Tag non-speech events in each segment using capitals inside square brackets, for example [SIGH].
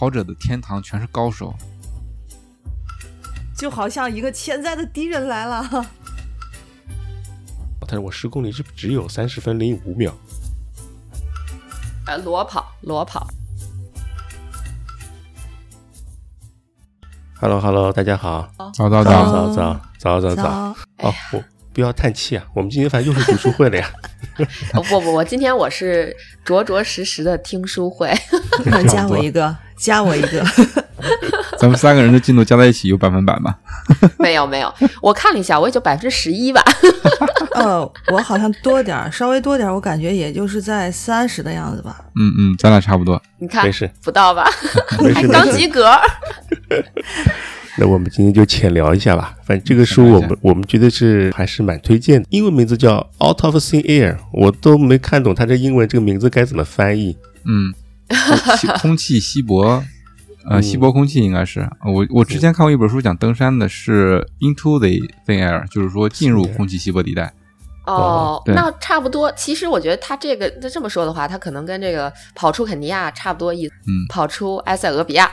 跑者的天堂全是高手，就好像一个潜在的敌人来了。[LAUGHS] 但是我十公里是只有三十分零五秒。呃，裸跑，裸跑。Hello Hello，大家好，早早早早，早早早早早。哦，我不要叹气啊，我们今天反正又是读书会了呀。[LAUGHS] 哦不不，我今天我是着着实实的听书会。[LAUGHS] 加我一个，加我一个。[LAUGHS] 咱们三个人的进度加在一起有百分百吗？[LAUGHS] 没有没有，我看了一下，我也就百分之十一吧。呃，[LAUGHS] 我好像多点儿，稍微多点儿，我感觉也就是在三十的样子吧。嗯嗯，咱俩差不多。你看没事不到吧？没事。刚及格。那我们今天就浅聊一下吧。反正这个书我们我们觉得是还是蛮推荐的，英文名字叫《Out of Thin Air》，我都没看懂它这英文这个名字该怎么翻译。嗯，气 [LAUGHS] 空气稀薄，呃，嗯稀薄空气应该是我我之前看过一本书讲登山的，是 Into the Thin Air，就是说进入空气稀薄地带。哦，对那差不多。其实我觉得他这个那这么说的话，他可能跟这个跑出肯尼亚差不多意思。嗯跑出埃塞俄比亚。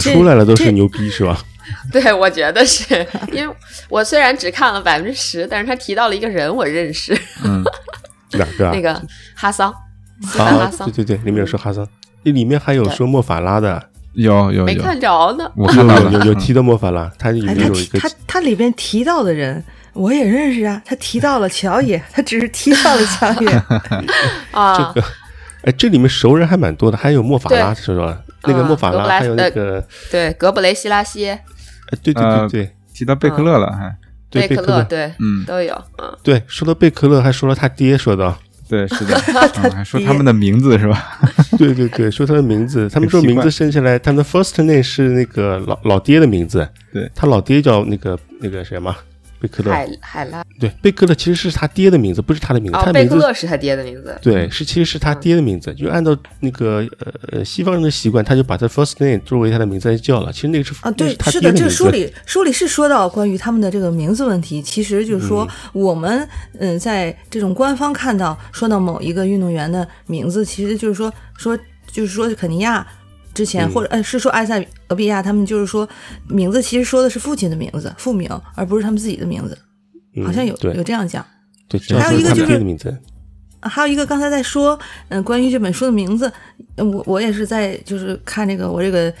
出来了都是这牛逼是吧？[LAUGHS] 对，我觉得是因为我虽然只看了百分之十，但是他提到了一个人我认识，嗯，[LAUGHS] 哪个啊？那个哈桑，啊，桑对，对对，里面有说哈桑，那里面还有说莫法拉的，有有有，没看着呢。我看到了，嗯有有有提到莫法拉，他里面有一个他他里边提到的人，我也认识啊。他提到了乔野，他只是提到了乔野。[LAUGHS] 啊，这个，哎，这里面熟人还蛮多的，还有莫法拉对是吧？那个嗯莫法拉，还有那个，对，格布雷西拉西、哎，对对呃对对提到贝克勒了，还，贝克勒，对，嗯，都有。嗯，对，说到贝克勒，还说了他爹，说到，对，是的，[LAUGHS] 嗯还说他们的名字是吧？[LAUGHS] 对对对，说他的名字，[LAUGHS] 他们说名字生下来，他们的 first name 是那个老老爹的名字，对。他老爹叫那个那个什么贝克勒，海海拉对，贝克勒其实是他爹的名字，不是他的名字，哦，贝他名字克勒是他爹的名字。对，是其实是他爹的名字，就按照那个呃呃西方人的习惯，他就把他 first name 作为他的名字来叫了。其实那个是啊，那对，他是的，这。书里书里是说到关于他们的这个名字问题。其实就是说，我们嗯，在这种官方看到说到某一个运动员的名字，其实就是说说就是说肯尼亚之前、嗯或者呃是说埃塞俄比亚，他们就是说名字其实说的是父亲的名字父名，而不是他们自己的名字，嗯好像有对有这样讲。对，还有一个就是还有一个刚才在说，嗯、关于这本书的名字，呃我我也是在就是看这个我这个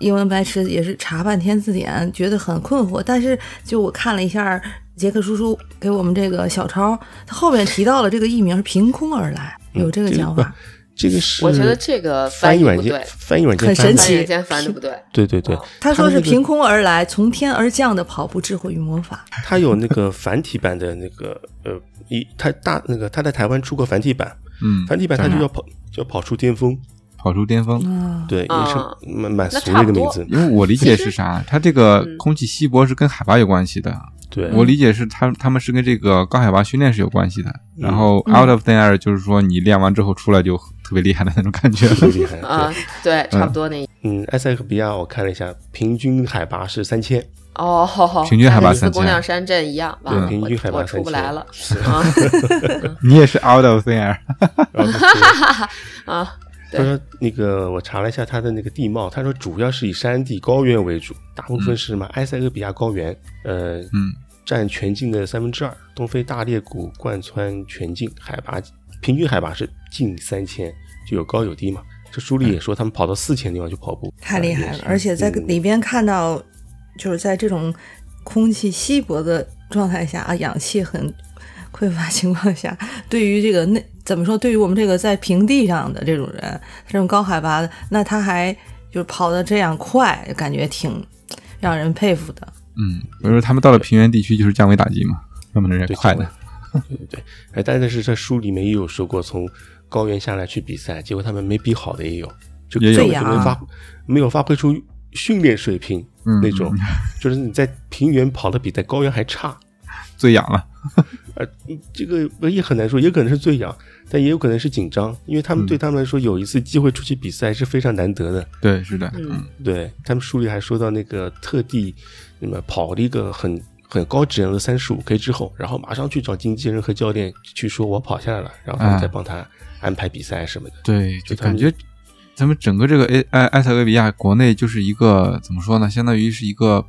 英文白痴也是查半天字典，觉得很困惑。但是就我看了一下杰克叔叔给我们这个小抄，他后面提到了这个译名是凭空而来，有这个讲法。这个是我觉得这个翻译软件翻译软件很神奇翻译软件翻的不对。对对对，他说是凭空而来，从天而降的跑步智慧与魔法。[LAUGHS] 他有那个繁体版的那个呃一他大那个他在台湾出过繁体版，嗯，繁体版他就叫跑叫跑出巅峰，跑出巅峰。啊，对，也啊是蛮蛮俗的一个名字。因为我理解是啥，它这个嗯空气稀薄是跟海拔有关系的。对，我理解是他他们是跟这个高海拔训练是有关系的。然后嗯 out of thin air 就是说你练完之后出来就特别厉害的那种感觉。很厉害。[LAUGHS] 啊对，，差不多那。嗯，埃塞俄比亚我看了一下，平均海拔是三千，哦，平均海拔那跟四3000姑娘山镇一样，吧，对，平均海拔我我出不来了是啊 [LAUGHS] 你也是 out of thin air。[LAUGHS] 然他说那个我查了一下他的那个地貌，他说主要是以山地高原为主，大部分是什么埃塞俄比亚高原，呃，嗯，占全境的三分之二，东非大裂谷贯穿全境，海拔平均海拔是近三千，就有高有低嘛。这书里也说他们跑到四千地方去跑步，太厉害了！而且在嗯里边看到，就是在这种空气稀薄的状态下啊，氧气很匮乏情况下，对于这个那怎么说？对于我们这个在平地上的这种人，这种高海拔的，那他还就是跑得这样快，感觉挺让人佩服的。嗯，比如说他们到了平原地区就是降维打击嘛，他们那人对快的。对对对，哎，但是在书里面也有说过，从高原下来去比赛，结果他们没比好的也有，就也有根本就没发没有发挥出训练水平嗯那种，就是你在平原跑的比在高原还差。最痒了。呃，这个也很难说，也可能是醉氧，但也有可能是紧张，因为他们对他们来说有一次机会出去比赛是非常难得的。对，是的，嗯嗯，对他们书里还说到那个特地那么跑了一个很很高质量的三十五 K 之后，然后马上去找经纪人和教练去说我跑下来了，然后他们啊再帮他安排比赛什么的。对，就感觉咱们整个这个埃埃埃塞俄比亚国内就是一个怎么说呢？相当于是一个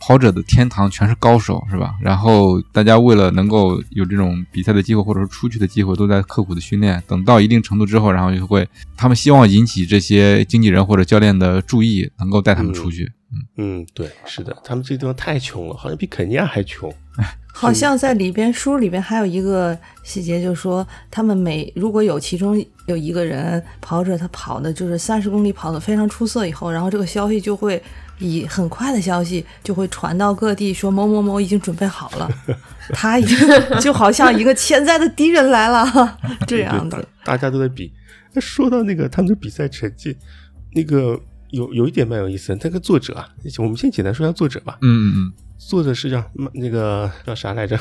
跑者的天堂，全是高手，是吧？然后大家为了能够有这种比赛的机会，或者说出去的机会，都在刻苦的训练。等到一定程度之后，然后就会他们希望引起这些经纪人或者教练的注意，能够带他们出去。嗯，嗯对，是的，他们这地方太穷了，好像比肯尼亚还穷。[LAUGHS] 好像在里边书里边还有一个细节，就是说他们每如果有其中有一个人跑者他跑的就是三十公里跑得非常出色以后，然后这个消息就会以很快的消息就会传到各地，说某某某已经准备好了，[LAUGHS] 他已经就好像一个潜在的敌人来了 [LAUGHS] 这样的。大大家都在比。那说到那个他们的比赛成绩，那个有有一点蛮有意思的，那个作者啊，我们先简单说一下作者吧。嗯嗯作者是叫那个 [LAUGHS] 叫啥来着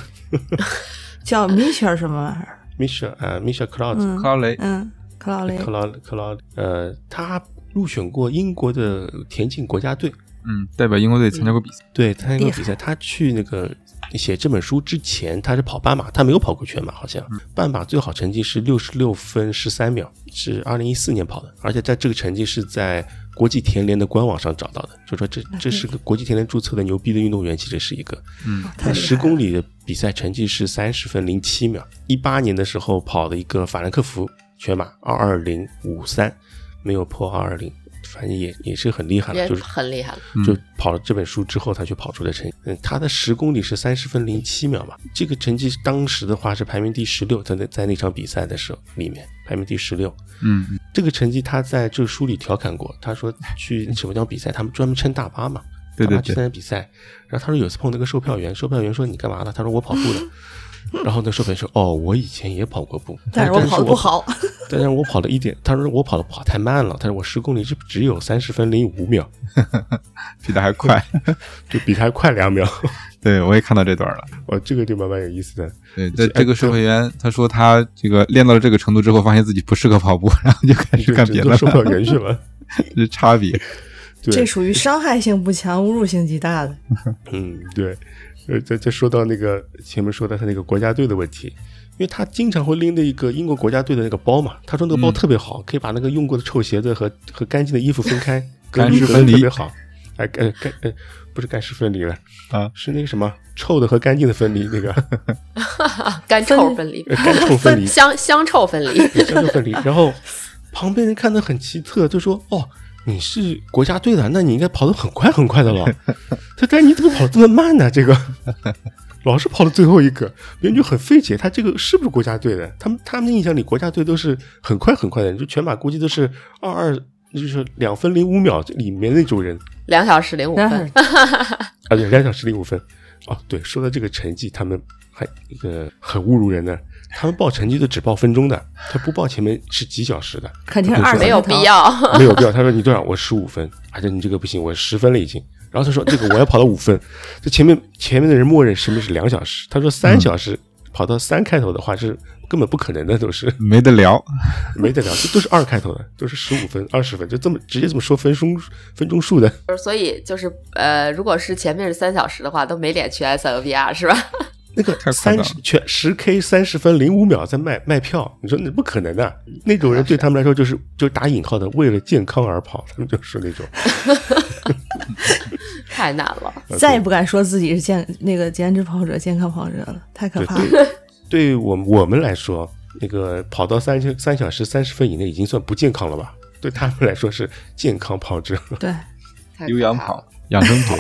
叫米切尔什么玩意儿？？Misha 啊，Misha Cloud，嗯，克劳雷，嗯，克劳雷克。劳克劳，呃，他入选过英国的田径国家队，嗯，代表英国队参加过比赛。对，参加过比赛。他去那个写这本书之前，他是跑半马，他没有跑过全马，好像半马最好成绩是六十六分十三秒，是二零一四年跑的，而且在这个成绩是在国际田联的官网上找到的，就说这这是个国际田联注册的牛逼的运动员，其实是一个。嗯，他十公里的比赛成绩是三十分零七秒，一八年的时候跑了一个法兰克福全马二二零五三，没有破二二零，反正也也是很厉害了，就是很厉害了。就跑了这本书之后，他去跑出的成绩。嗯，他的十公里是三十分零七秒嘛，这个成绩当时的话是排名第十六，在那在那场比赛的时候里面排名第十六。嗯嗯这个成绩他在这个书里调侃过，他说去 [LAUGHS] 什么地方比赛，他们专门乘大巴嘛，对对大巴去参加比赛。然后他说有次碰到个售票员，售票员说你干嘛呢？他说我跑步的。[LAUGHS] 然后那售票员说哦，我以前也跑过步，[LAUGHS] 但是我跑的不好，[LAUGHS] 但是我跑了一点，他说我跑的跑太慢了，他说我十公里是只有三十分零五秒，[LAUGHS] 比他还快。就比他还快两秒。对，我也看到这段了。哦，这个就蛮蛮有意思的。对，这这个售票员他说他这个练到了这个程度之后，发现自己不适合跑步，然后就开始干别的售票。员去了。这差别。对这，属于伤害性不强、侮辱性极大的。嗯，对。呃，再再说到那个前面说到他那个国家队的问题，因为他经常会拎着一个英国国家队的那个包嘛，他说那个包嗯特别好，可以把那个用过的臭鞋子和和干净的衣服分开，[LAUGHS] 干湿分离特别好。哎，干干呃，不是干湿分离了啊，是那个什么臭的和干净的分离，那个 [LAUGHS] [LAUGHS] 干臭分离，呃干臭分离，香香臭分离。香臭分离。然后旁边人看得很奇特，就说：“哦，你是国家队的，那你应该跑得很快很快的了。他 [LAUGHS] 但你怎么跑得这么慢呢？这个 [LAUGHS] 老是跑到最后一个，别人就很费解，他这个是不是国家队的？他们他们的印象里，国家队都是很快很快的，就全马估计都是二二，就是两分零五秒里面那种人。两小时零五分，[LAUGHS] 啊，对，两小时零五分。哦，对，说到这个成绩，他们还一个很侮辱人的，他们报成绩都只报分钟的，他不报前面是几小时的，肯定是二没有必。要。没有必要。他说你多少？我十五分，而且你这个不行，我十分了已经。然后他说这个我要跑到五分，这前面前面的人默认什么是两小时，他说三小时、跑到三开头的话是根本不可能的，都是没得聊。[LAUGHS] 没得聊，这都是二开头的，都是十五分、二十分，就这么直接这么说分钟分钟数的。所以就是呃，如果是前面是三小时的话，都没脸去埃塞俄比亚是吧？那个三十全十 K 三十分零五秒在卖卖票，你说那不可能的。那种人对他们来说就是就打引号的为了健康而跑，他们就是那种。[LAUGHS] 太难了。再也不敢说自己是健那个减脂跑者、健康跑者了，太可怕了。对，[LAUGHS] 对我们我们来说，那个跑到三千三小时三十分以内已经算不健康了吧？对他们来说是健康跑者，对太有氧跑、养生跑，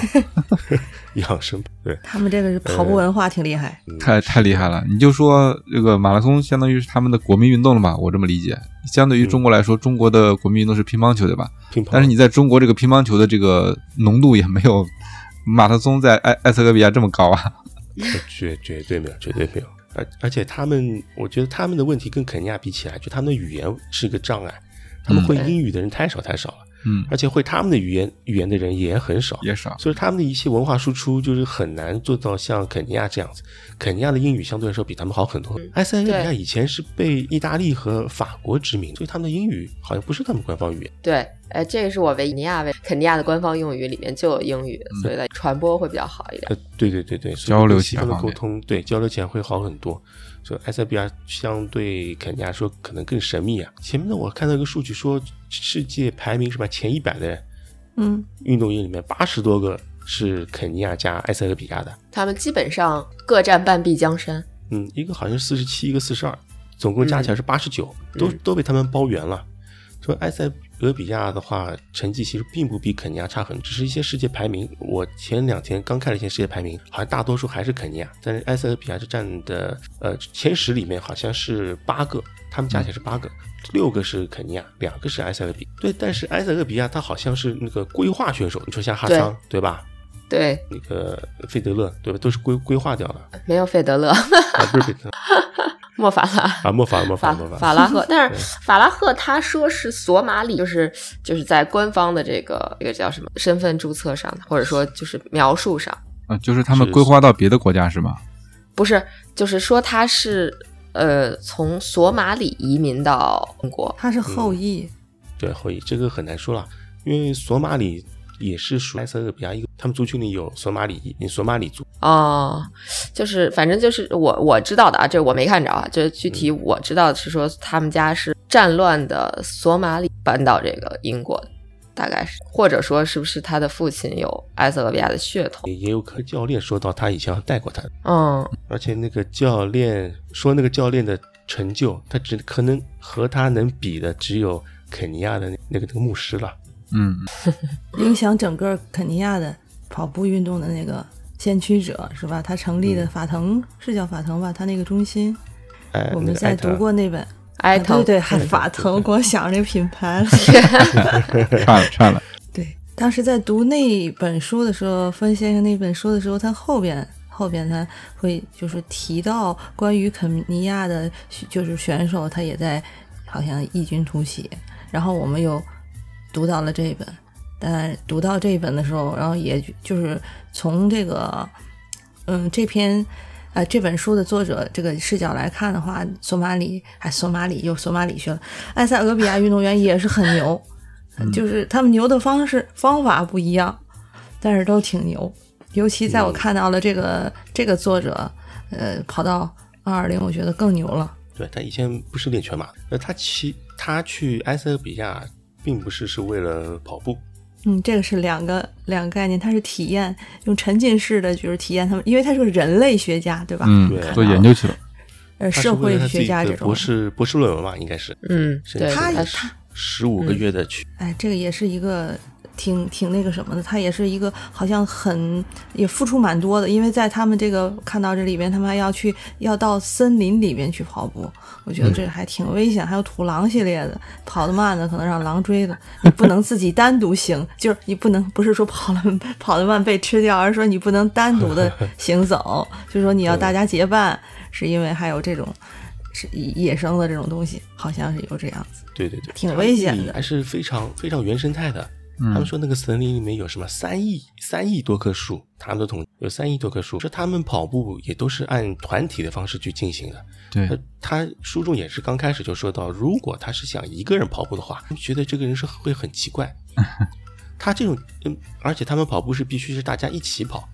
[LAUGHS] 养生。对，他们这个是跑步文化挺厉害。太太厉害了。你就说这个马拉松相当于是他们的国民运动了吧？我这么理解。相对于中国来说，中国的国民运动是乒乓球，对吧？乒乓。但是你在中国这个乒乓球的这个浓度也没有马拉松在埃埃塞俄比亚这么高啊。绝绝对没有，绝对没有。而而且他们，我觉得他们的问题跟肯尼亚比起来，就他们的语言是一个障碍。他们会嗯英语的人太少太少了，嗯，而且会他们的语言语言的人也很少，也少。所以他们的一些文化输出就是很难做到像肯尼亚这样子。肯尼亚的英语相对来说比他们好很多。埃塞俄比亚以前是被意大利和法国殖民，所以他们的英语好像不是他们官方语言。对，呃，这个是我维尼亚为肯尼亚的官方用语里面就有英语，所以呢传播会比较好一点。呃，对对对对，交流方的起来沟通，对交流起来会好很多。这埃塞俄比亚相对肯尼亚说可能更神秘啊。前面呢，我看到一个数据说，世界排名什么前一百的嗯，运动员里面，八十多个是肯尼亚加埃塞俄比亚的。他们基本上各占半壁江山。嗯，一个好像是四十七，一个四十二，总共加起来是八十九，都嗯都被他们包圆了。说埃塞俄比亚的话，成绩其实并不比肯尼亚差很，只是一些世界排名。我前两天刚看了一些世界排名，好像大多数还是肯尼亚，但是埃塞俄比亚是占的呃前十里面好像是八个，他们加起来是八个，六个是肯尼亚，两个是埃塞俄比亚。对，但是埃塞俄比亚他好像是那个规划选手，你说像哈桑对吧？对，那个费德勒对吧？都是规规划掉了没有费德勒、啊，不是费德勒 [LAUGHS] 莫法拉。啊，莫法莫法法莫法。法拉赫，[LAUGHS] 但是法拉赫他说是索马里，就是就是在官方的这个这个叫什么身份注册上，或者说就是描述上，啊，就是他们是规划到别的国家是吗？不是，就是说他是呃从索马里移民到中国，他是后裔，对后裔，这个很难说了，因为索马里也是属埃塞俄比亚一个，他们族群里有索马里索马里族，哦，就是反正就是我我知道的啊，这我没看着啊，就是具体我知道的是说他们家是战乱的索马里搬到这个英国的，大概是，或者说是不是他的父亲有埃塞俄比亚的血统？也也有可教练说到他以前带过他，嗯，而且那个教练说那个教练的成就，他只可能和他能比的只有肯尼亚的那那个那个牧师了。嗯，[LAUGHS] 影响整个肯尼亚的跑步运动的那个先驱者是吧？他成立的嗯法腾、是叫法腾吧？他那个中心，哎，我们在读过那本，啊埃腾，对对，还法腾，光想着那个品牌了。[LAUGHS] [LAUGHS] 串了串了，对，当时在读那本书的时候，分先生那本书的时候，他后边后边他会就是提到关于肯尼亚的，就是选手，他也在好像异军突起。然后我们又读到了这一本，但读到这一本的时候，然后也就是从这个嗯这篇。呃，这本书的作者这个视角来看的话，索马里哎索马里又索马里去了，埃塞俄比亚运动员也是很牛，[LAUGHS] 就是他们牛的方式方法不一样，但是都挺牛。尤其在我看到了这个、这个作者，呃，跑到二二零，我觉得更牛了。对他以前不是练全马，呃，他骑他去埃塞俄比亚并不是是为了跑步，嗯，这个是两个两个概念，它是体验，用沉浸式的就是体验他们，因为他是个人类学家，对吧？嗯对，做研究去了，呃，社会学家这种。的博，士博士论文嘛，应该是，嗯，对，他他十十五个月的去，哎，这个也是一个挺挺那个什么的，他也是一个好像很也付出蛮多的，因为在他们这个看到这里边，他们还要去要到森林里面去跑步，我觉得这还挺危险。还有土狼系列的，跑得慢的可能让狼追的，你不能自己单独行，就是你不能不是说跑了跑得慢被吃掉，而是说你不能单独的 [LAUGHS] 行走，就是说你要大家结伴，是因为还有这种是野生的这种东西，好像是有这样子。对对对，挺危险的还是非常非常原生态的。他们说那个森林里面有什么三亿三亿多棵树，他们的统有三亿多棵树，说他们跑步也都是按团体的方式去进行的。对他，他书中也是刚开始就说到，如果他是想一个人跑步的话，觉得这个人是会很奇怪。[LAUGHS] 他这种，嗯，而且他们跑步是必须是大家一起跑，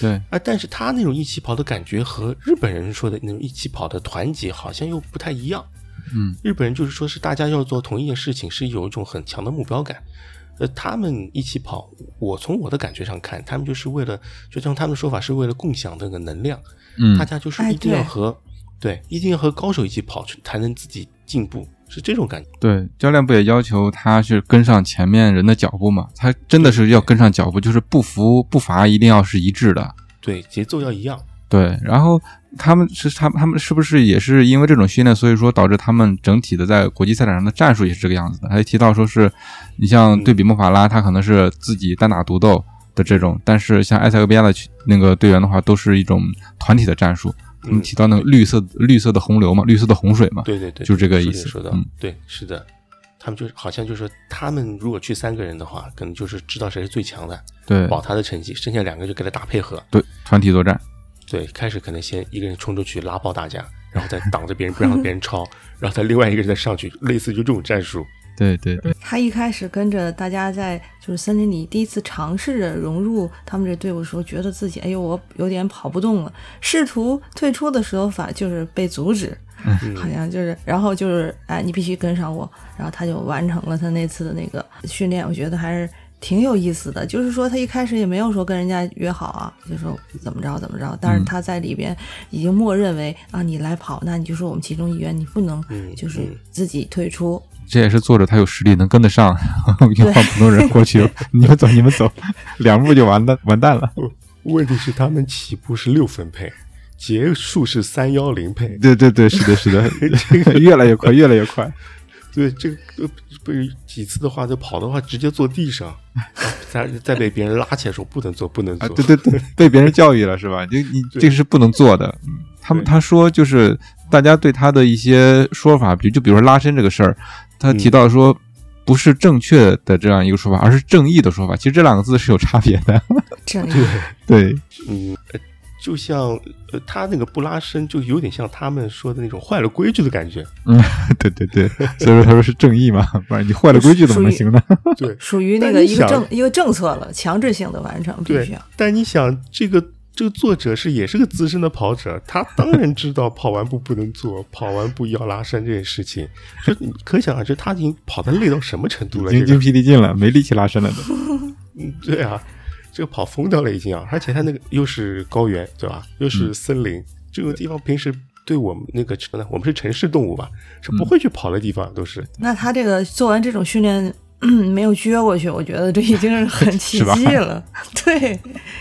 对，啊，但是他那种一起跑的感觉和日本人说的那种一起跑的团结好像又不太一样。嗯，日本人就是说是大家要做同一件事情，是有一种很强的目标感。呃，他们一起跑，我从我的感觉上看，他们就是为了，就像他们的说法，是为了共享那个能量。嗯大家就是哎一定要对和，对，一定要和高手一起跑，才能自己进步，是这种感觉。对，教练不也要求他是跟上前面人的脚步嘛？他真的是要跟上脚步，就是步幅步伐一定要是一致的。对，节奏要一样。对，然后他们是他们他们是不是也是因为这种训练，所以说导致他们整体的在国际赛场上的战术也是这个样子的？还提到说是，你像对比莫法拉，他可能是自己单打独斗的这种，但是像埃塞俄比亚的那个队员的话，都是一种团体的战术。他们嗯提到那个绿色绿色的洪流嘛，绿色的洪水嘛，对对对，就是这个意思说的，嗯对，是的，他们就是好像就是说，他们如果去三个人的话，可能就是知道谁是最强的，对保他的成绩，剩下两个就给他打配合。对，团体作战，对，开始可能先一个人冲出去拉爆大家，然后再挡着别人不让别人抄，然后再另外一个人再上去，类似于这种战术。对对对，他一开始跟着大家在就是森林里第一次尝试着融入他们这队伍的时候，觉得自己哎呦我有点跑不动了，试图退出的时候反就是被阻止，嗯好像就是然后就是哎你必须跟上我，然后他就完成了他那次的那个训练，我觉得还是。挺有意思的，就是说他一开始也没有说跟人家约好啊，就说怎么着怎么着，但是他在里边已经默认为啊你来跑，那你就是我们其中一员，你不能嗯就是嗯自己退出。这也是作者他有实力能跟得上，[LAUGHS] 要放普通人过去，[LAUGHS] 你们走你们走，两步就完蛋完蛋了。问题是他们起步是六分配，结束是三幺零配。对对对，是的，是的，[LAUGHS] 越来越快，越来越快。对这个呃被几次的话，就跑的话直接坐地上，啊再再被别人拉起来说不能坐，不能啊，坐。对对对，被别人教育了是吧？就你这个是不能做的。嗯，他们他说就是大家对他的一些说法，比如就比如说拉伸这个事儿，他提到说不是正确的这样一个说法，而是正义的说法。其实这两个字是有差别的。[LAUGHS] 正义对，嗯，呃就像呃他那个不拉伸，就有点像他们说的那种坏了规矩的感觉。嗯，对对对，所以说他说是正义嘛，不然你坏了规矩怎么能行呢？[LAUGHS] 对属于那个一个政一个政策了，强制性的完成，必须但你想这个。这个作者是也是个资深的跑者，他当然知道跑完步不能做，跑完步要拉伸这件事情。就可想而知，他已经跑的累到什么程度了。已经精，疲力尽了，没力气拉伸了都。[LAUGHS] 嗯，对啊，这个跑疯掉了已经啊！而且他那个又是高原，对吧？又是森林，这个地方平时对我们那个什么呢？我们是城市动物吧，是不会去跑的地方，都是。那他这个做完这种训练，[CLEARS THROAT] 没有撅过去，我觉得这已经是很 [LAUGHS] 奇迹了。对，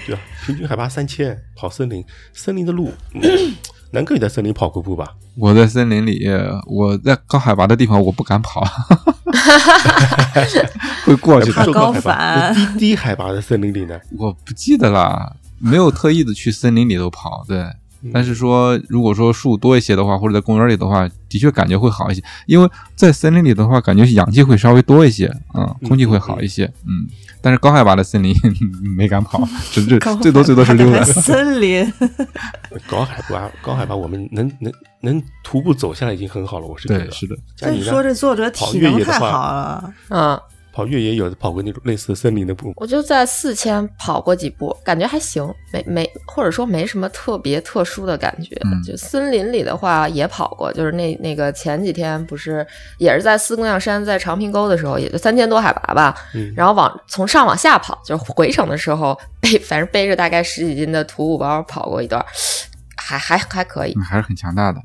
对啊，平均海拔三千，跑森林，森林的路，嗯、南哥也在森林跑过步吧？我在森林里，我在高海拔的地方，我不敢跑，[LAUGHS] 会过去的。高海拔，反低低海拔的森林里呢？我不记得了，没有特意的去森林里头跑，对。但是说，如果说树多一些的话，或者在公园里的话，的确感觉会好一些。因为在森林里的话，感觉氧气会稍微多一些，嗯，空气会好一些，嗯。但是高海拔的森林没敢跑，[LAUGHS] 只是高最多最多是溜达森林，高海拔，高海拔，我们能能能徒步走下来已经很好了，我是觉对，得。是的，所以像你说这作者跑体能太越野的话好了。嗯，跑越野有跑过那种类似森林的步，我就在四千跑过几步，感觉还行，没没或者说没什么特别特殊的感觉。嗯就森林里的话也跑过，就是那那个前几天不是也是在四姑娘山在长平沟的时候，也就三千多海拔吧，嗯然后往从上往下跑，就是回程的时候背反正背着大概十几斤的徒步包跑过一段，还还还可以。嗯还是很强大的。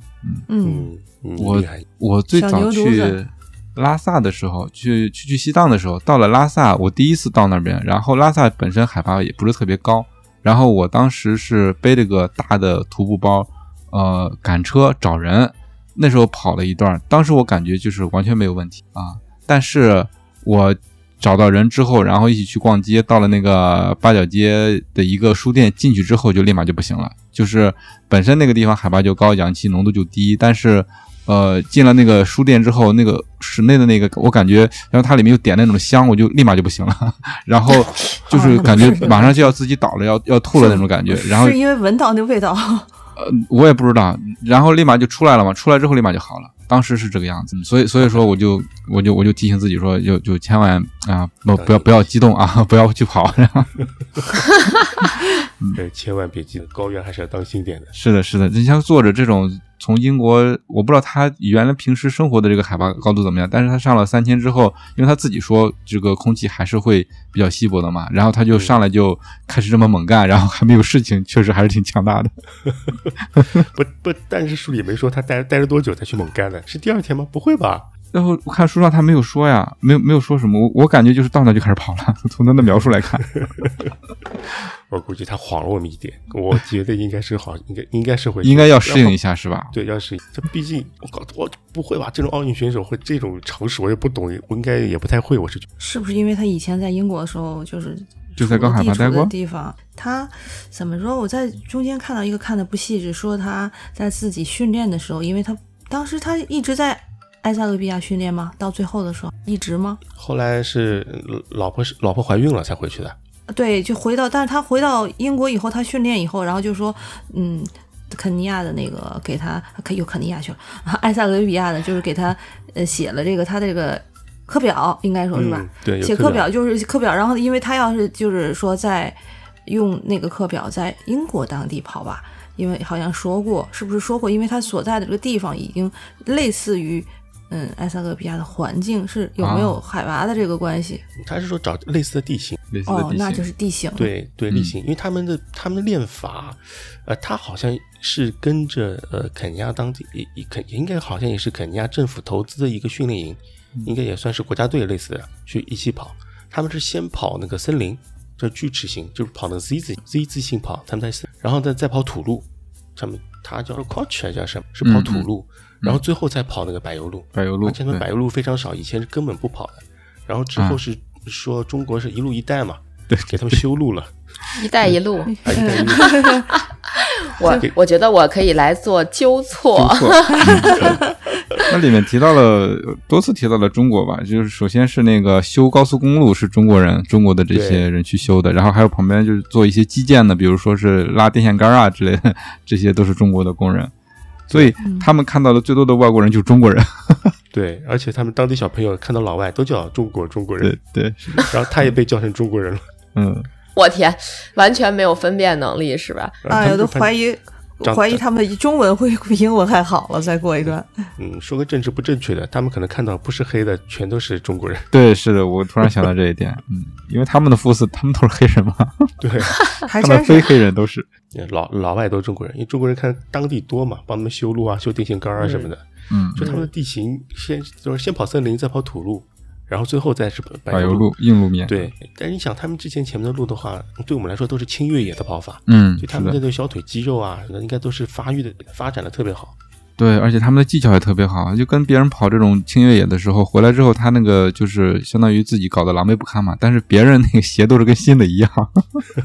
嗯，我，我最早小牛犊去子拉萨的时候，去去去西藏的时候，到了拉萨，我第一次到那边，然后拉萨本身海拔也不是特别高，然后我当时是背了个大的徒步包，呃，赶车找人，那时候跑了一段，当时我感觉就是完全没有问题啊，但是我。找到人之后，然后一起去逛街，到了那个八角街的一个书店，进去之后就立马就不行了。就是本身那个地方海拔就高，氧气浓度就低，但是呃，进了那个书店之后，那个室内的那个，我感觉，然后它里面又点那种香，我就立马就不行了，[LAUGHS] 然后 [LAUGHS] 就是感觉马上就要自己倒了，要要吐了那种感觉，然后是因为闻到那味道。[LAUGHS] 呃，我也不知道，然后立马就出来了嘛，出来之后立马就好了，当时是这个样子，所以所以说我就我就我就提醒自己说，就就千万啊不不要不要激动啊，不要去跑，然后。呃，千万别激动高原还是要当心点的。是的，是的，你像作者这种从英国，我不知道他原来平时生活的这个海拔高度怎么样，但是他上了三千之后，因为他自己说这个空气还是会比较稀薄的嘛，[LAUGHS] 然后他就上来就开始这么猛干，然后还没有事情，确实还是挺强大的。[LAUGHS] 不不，但是书里没说他待待了多久才去猛干的，是第二天吗？不会吧？然后我看书上他没有说呀，没有没有说什么，我我感觉就是到那就开始跑了，[LAUGHS] 从他的描述来看，[LAUGHS] 我估计他晃了我们一点，我觉得应该是好，应该应该是会，应该要适应一下是吧？对，要适应。这毕竟我搞我不会吧？这种奥运选手会这种常识我也不懂，我应该也不太会。我是觉得，是不是因为他以前在英国的时候就是就在高海拔待过地方？他怎么说？我在中间看到一个看的不细致，说他在自己训练的时候，因为他当时他一直在埃塞俄比亚训练吗？到最后的时候一直吗？后来是呃老婆是老婆怀孕了才回去的。对，就回到，但是他回到英国以后，他训练以后，然后就说，嗯，肯尼亚的那个给他，可又肯尼亚去了，埃塞俄比亚的，就是给他呃写了这个他这个课表，应该说是吧？嗯对，写课课表就是课表，然后因为他要是就是说在用那个课表在英国当地跑吧，因为好像说过，是不是说过？因为他所在的这个地方已经类似于嗯埃塞俄比亚的环境，是有没有啊海拔的这个关系？他是说找类似的地形，哦，类似的地形，那就是地形。，对对，嗯例行，因为他们的他们的练法，呃，他好像是跟着呃肯尼亚当地也也肯应该好像也是肯尼亚政府投资的一个训练营，应该也算是国家队类似的去一起跑。他们是先跑那个森林，这锯齿形，就是跑那个 Z 字 Z 字形跑，他们在森，然后再再跑土路，他们他叫 Coach 叫什么？是跑土路，然后最后再跑那个柏油路。柏油路，对而且他们柏油路非常少，以前是根本不跑的。然后之后啊是说中国是一路一带嘛，对，给他们修路了。“一带一路啊，一带一路”，[LAUGHS] 我我觉得我可以来做纠错。[LAUGHS] 那里面提到了多次提到了中国吧，就是首先是那个修高速公路是中国人，中国的这些人去修的，然后还有旁边就是做一些基建的，比如说是拉电线杆啊之类的，这些都是中国的工人。所以他们看到的最多的外国人就是中国人，[LAUGHS] 对，而且他们当地小朋友看到老外都叫中国中国人。对，对，然后他也被叫成中国人了。嗯，我天，完全没有分辨能力是吧？哎我，都怀疑长怀疑他们中文会比英文还好了。再过一段，嗯，说个政治不正确的，他们可能看到不是黑的全都是中国人。[LAUGHS] 对，是的，我突然想到这一点，嗯，因为他们的肤色，他们都是黑人嘛，对，还 [LAUGHS] 他们非。黑人都是，老老外都是中国人，因为中国人看当地多嘛，帮他们修路啊、修电线杆啊什么的。嗯，就他们的地形先就是先跑森林，再跑土路，然后最后再是柏柏油路、硬路面，，对，但是你想，他们之前前面的路的话，对我们来说都是轻越野的跑法，嗯，就他们是的这个小腿肌肉啊，那应该都是发育的、发展的特别好。对，而且他们的技巧也特别好，就跟别人跑这种轻越野的时候，回来之后他那个就是相当于自己搞得狼狈不堪嘛，但是别人那个鞋都是跟新的一样，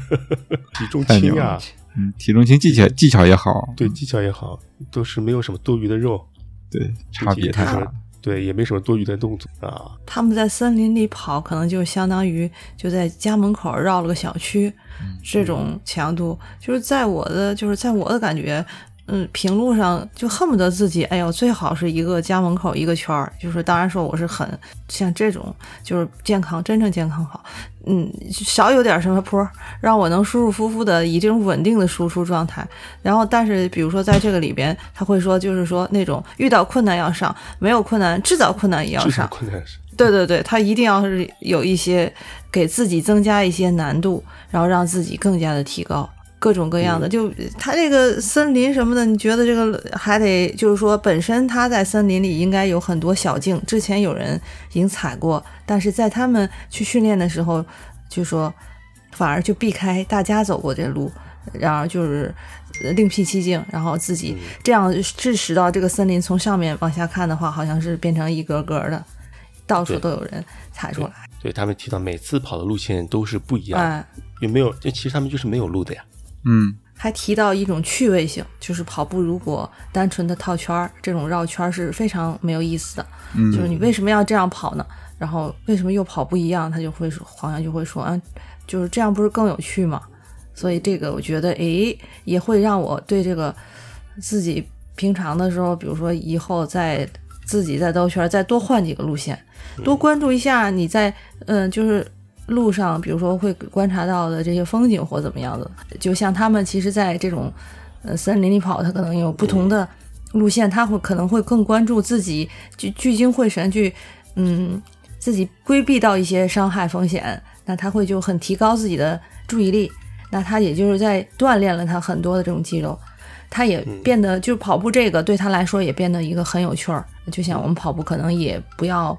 [LAUGHS] 体重轻啊了，嗯，体重轻，技巧技巧也好，对技巧也好，都是没有什么多余的肉，对，差别太大。对，也没什么多余的动作啊。他们在森林里跑，可能就相当于就在家门口绕了个小区，这种强度，就是在我的就是在我的感觉，嗯，平路上就恨不得自己，哎呦，最好是一个家门口一个圈儿，就是当然说我是很像这种就是健康真正健康好，嗯，少有点什么坡，让我能舒舒服服的以这种稳定的输出状态。然后，但是比如说在这个里边，他会说就是说那种遇到困难要上，没有困难制造困难也要上。困难是，对对对，他一定要是有一些给自己增加一些难度，然后让自己更加的提高，各种各样的。就他这个森林什么的，你觉得这个还得就是说，本身他在森林里应该有很多小径，之前有人已经踩过，但是在他们去训练的时候，就说反而就避开大家走过这路，然而就是。呃另辟蹊径，然后自己这样致使到这个森林从上面往下看的话，好像是变成一格格的，到处都有人踩出来。对他们提到每次跑的路线都是不一样的，哎，有没有？这其实他们就是没有路的呀。嗯，还提到一种趣味性，就是跑步如果单纯的套圈儿，这种绕圈儿是非常没有意思的。嗯就是你为什么要这样跑呢？然后为什么又跑不一样？他就会说，好像就会说，嗯，就是这样不是更有趣吗？所以这个我觉得，诶，也会让我对这个自己平常的时候，比如说以后再自己再兜圈儿，再多换几个路线，多关注一下你在嗯，就是路上，比如说会观察到的这些风景或怎么样的。就像他们其实在这种呃森林里跑，他可能有不同的路线，他会可能会更关注自己，聚聚精会神去嗯自己规避到一些伤害风险，那他会就很提高自己的注意力，那他也就是在锻炼了他很多的这种肌肉。他也变得，就跑步这个对他来说也变得一个很有趣儿。就像我们跑步，可能也不要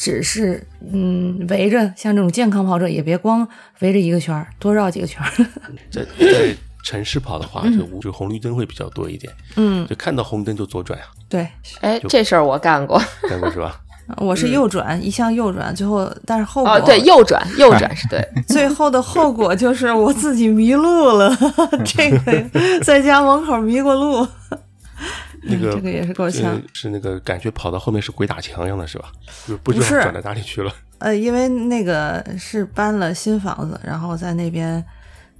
只是嗯围着，像这种健康跑者也别光围着一个圈儿，多绕几个圈儿。[LAUGHS] 在在城市跑的话，就无就红绿灯会比较多一点，嗯，就看到红灯就左转呀，对，哎，这事儿我干过。干过是吧？[LAUGHS] 我是右转，一向右转，最后但是后果哦，对，右转，右转 [LAUGHS] 是对。最后的后果就是我自己迷路了，这个在家门口迷过路，那个 [LAUGHS] 这个也是够呛呃。是那个感觉跑到后面是鬼打墙一样的，是吧？就不知道转到哪里去了。[LAUGHS] 呃，因为那个是搬了新房子，然后在那边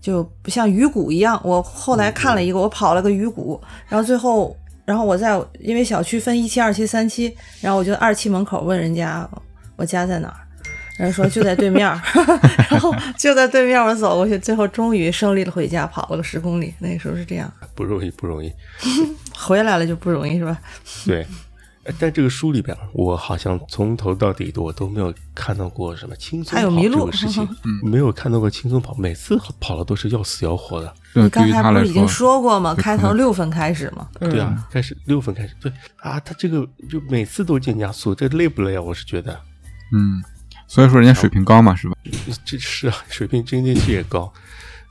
就不像鱼骨一样。我后来看了一个，我跑了个鱼骨，然后最后，然后我在因为小区分一期、二期、三期，然后我就二期门口问人家，我家在哪儿？人说就在对面，[LAUGHS] 然后就在对面，我走过去，最后终于胜利的回家，跑了个十公里。那个时候是这样，不容易，不容易。回来了就不容易，是吧？对。但这个书里边，我好像从头到底我都没有看到过什么轻松跑这个事情，[LAUGHS] 没有看到过轻松跑，每次跑了都是要死要活的。你刚才不是已经说过吗？开头六分开始吗？对啊，开始六分开始。对啊，他这个就每次都减加速，这累不累啊？我是觉得，嗯。所以说人家水平高嘛，是吧？这是啊，水平真的是也高。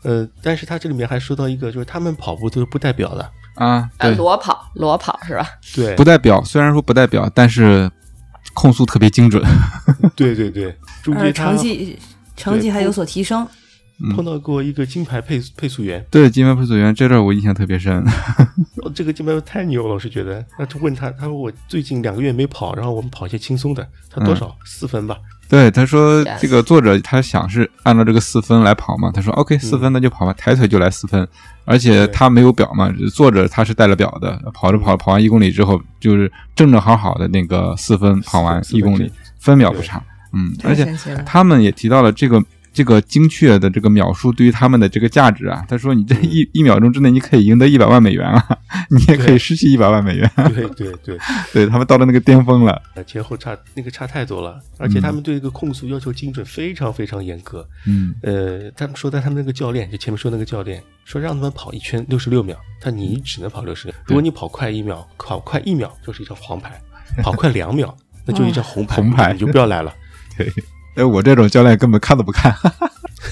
呃，但是他这里面还说到一个，就是他们跑步都是不带表的啊，裸跑，裸跑是吧？对，不代表，虽然说不代表，但是控速特别精准。对 [LAUGHS] 对对，而成绩成绩还有所提升。碰到过一个金牌配配速员，对金牌配速员这段我印象特别深。[LAUGHS] 这个金牌太牛了，我是觉得。那就问他，他说我最近两个月没跑，然后我们跑一些轻松的。他多少四分吧？对，他说这个作者他想是按照这个四分来跑嘛。他说 OK，四分那就跑吧，抬腿就来四分。而且他没有表嘛，作者他是带了表的，跑着跑跑完一公里之后，就是正正好好的那个四分跑完一公里，分秒不差。嗯，而且他们也提到了这个。这个精确的这个秒数对于他们的这个价值啊，他说你这一一秒钟之内你可以赢得一百万美元啊，[LAUGHS] 你也可以失去一百万美元。对对对，对 [LAUGHS] 他们到了那个巅峰了，前后差那个差太多了，而且他们对这个控诉要求精准非常非常严格。嗯，呃，他们说在他们那个教练就前面说那个教练说让他们跑一圈六十六秒，他你只能跑六十六，如果你跑快一秒，跑快一秒就是一张黄牌，跑快两秒那就一张红牌，[LAUGHS] 红牌。你就不要来了。对。哎，我这种教练根本看都不看，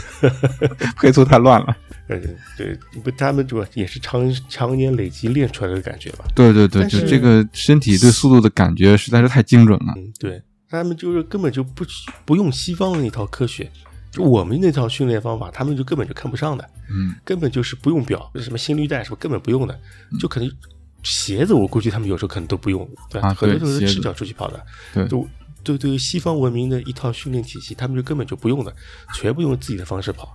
[LAUGHS] 配速太乱了。嗯，对，不，他们主要也是长常年累积练出来的感觉吧？对对对，就这个身体对速度的感觉实在是太精准了。嗯，对，他们就是根本就不不用西方的那套科学，就我们那套训练方法，他们就根本就看不上的。嗯，根本就是不用表，什么心率带什么根本不用的，就可能鞋子，我估计他们有时候可能都不用，对，很多都是赤脚出去跑的。对，就。对，对于西方文明的一套训练体系，他们就根本就不用的，全部用自己的方式跑，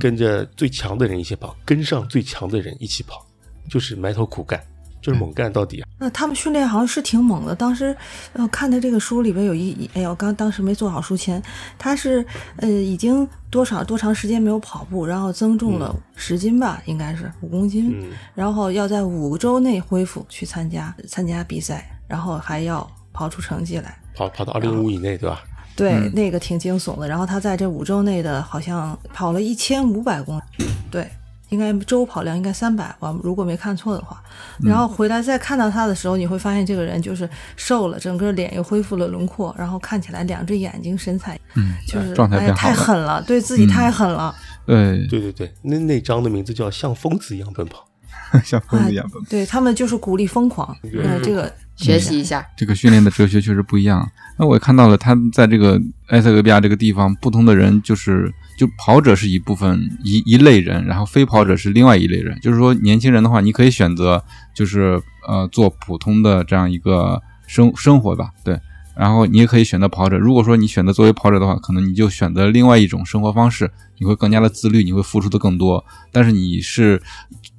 跟着最强的人一起跑，跟上最强的人一起跑，就是埋头苦干，就是猛干到底啊。那他们训练好像是挺猛的。当时呃看的这个书里边有一，哎我，刚当时没做好书签，他是呃已经多少多长时间没有跑步，然后增重了十斤吧，应该是五公斤，然后要在五周内恢复去参加参加比赛，然后还要跑出成绩来。跑跑到二零五以内，对吧？对，那个挺惊悚的。然后他在这五周内的，好像跑了一千五百公里，对，应该周跑量应该三百，我如果没看错的话。然后回来再看到他的时候，你会发现这个人就是瘦了，整个脸又恢复了轮廓，然后看起来两只眼睛神采，嗯，就是状态变好太狠了，对自己太狠了。对对对对，那那张的名字叫像疯子一样奔跑，[LAUGHS] 像疯子一样奔跑。对他们就是鼓励疯狂，呃，这个。学习一下这个训练的哲学确实不一样。[LAUGHS] 那我也看到了，他在这个埃塞俄比亚这个地方，不同的人就是就跑者是一部分一一类人，然后非跑者是另外一类人。就是说，年轻人的话，你可以选择就是呃做普通的这样一个生生活吧，对。然后你也可以选择跑者。如果说你选择作为跑者的话，可能你就选择另外一种生活方式，你会更加的自律，你会付出的更多。但是你是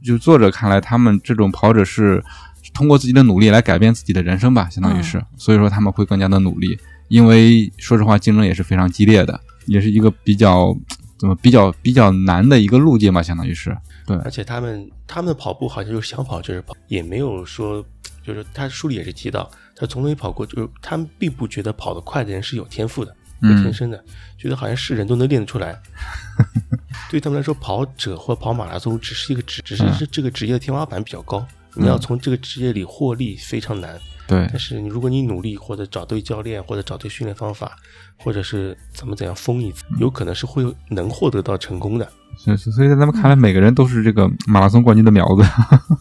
就作者看来，他们这种跑者是。通过自己的努力来改变自己的人生吧，相当于是，所以说他们会更加的努力，因为说实话竞争也是非常激烈的，也是一个比较怎么比较比较难的一个路径吧，相当于是。对，而且他们他们的跑步好像就是想跑就是跑，也没有说就是他书里也是提到，他从没跑过，就是他们并不觉得跑得快的人是有天赋的，有天生的，觉得好像是人都能练得出来。对他们来说，跑者或跑马拉松只是一个职，只是这这个职业的天花板比较高。你要从这个职业里获利非常难，对。但是你如果你努力，或者找对教练，或者找对训练方法，或者是怎么怎样疯一次，有可能是会能获得到成功的。是是，所以在他们看来，每个人都是这个马拉松冠军的苗子。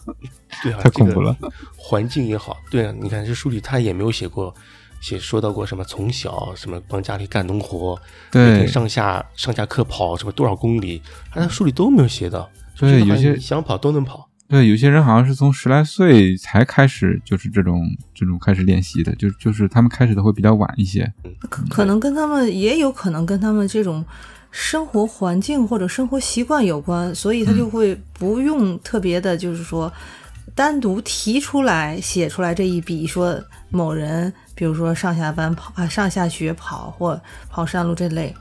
[LAUGHS] 对啊，太恐怖了。环境也好，对啊，你看这书里他也没有写过，写说到过什么从小什么帮家里干农活，每天上下上下课跑什么多少公里，他书里都没有写到。对，有些想跑都能跑。对，有些人好像是从十来岁才开始，就是这种这种开始练习的，就就是他们开始的会比较晚一些。可可能跟他们也有可能跟他们这种生活环境或者生活习惯有关，所以他就会不用特别的，就是说单独提出来写出来这一笔，说某人，比如说上下班跑啊，上下学跑或跑山路这类，